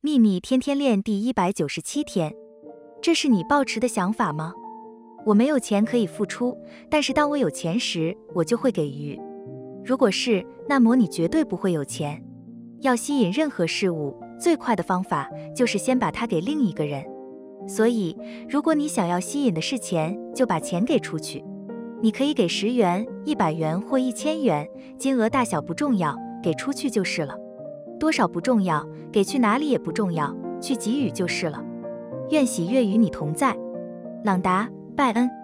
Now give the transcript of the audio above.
秘密天天练第一百九十七天，这是你抱持的想法吗？我没有钱可以付出，但是当我有钱时，我就会给予。如果是，那么你绝对不会有钱。要吸引任何事物，最快的方法就是先把它给另一个人。所以，如果你想要吸引的是钱，就把钱给出去。你可以给十元、一百元或一千元，金额大小不重要，给出去就是了。多少不重要，给去哪里也不重要，去给予就是了。愿喜悦与你同在，朗达·拜恩。